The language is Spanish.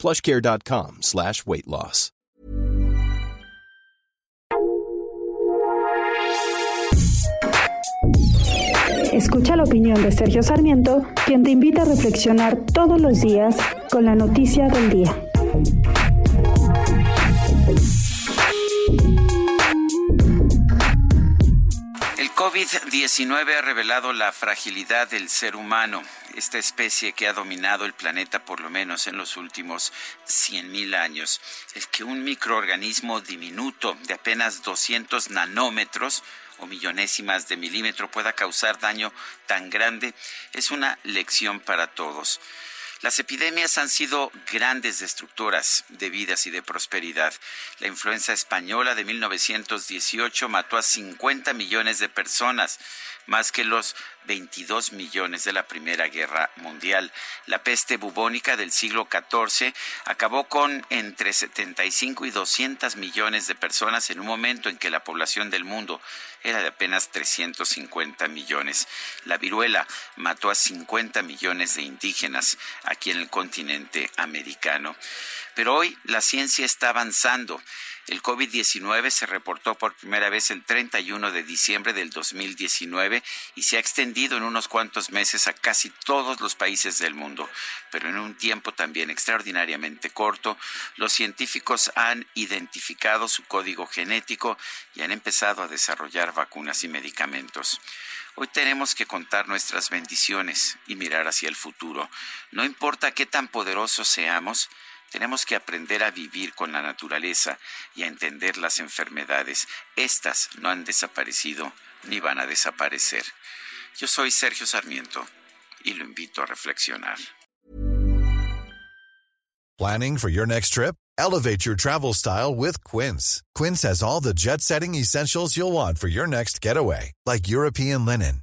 plushcare.com slash weight loss. Escucha la opinión de Sergio Sarmiento, quien te invita a reflexionar todos los días con la noticia del día. COVID-19 ha revelado la fragilidad del ser humano, esta especie que ha dominado el planeta por lo menos en los últimos 100.000 años. El que un microorganismo diminuto de apenas 200 nanómetros o millonésimas de milímetro pueda causar daño tan grande es una lección para todos. Las epidemias han sido grandes destructoras de vidas y de prosperidad. La influenza española de 1918 mató a 50 millones de personas, más que los 22 millones de la Primera Guerra Mundial. La peste bubónica del siglo XIV acabó con entre 75 y 200 millones de personas en un momento en que la población del mundo era de apenas 350 millones. La viruela mató a 50 millones de indígenas aquí en el continente americano. Pero hoy la ciencia está avanzando. El COVID-19 se reportó por primera vez el 31 de diciembre del 2019 y se ha extendido en unos cuantos meses a casi todos los países del mundo. Pero en un tiempo también extraordinariamente corto, los científicos han identificado su código genético y han empezado a desarrollar vacunas y medicamentos. Hoy tenemos que contar nuestras bendiciones y mirar hacia el futuro. No importa qué tan poderosos seamos, tenemos que aprender a vivir con la naturaleza y a entender las enfermedades. Estas no han desaparecido ni van a desaparecer. Yo soy Sergio Sarmiento y lo invito a reflexionar. Planning for your next trip? Elevate your travel style with Quince. Quince has all the jet-setting essentials you'll want for your next getaway, like European linen,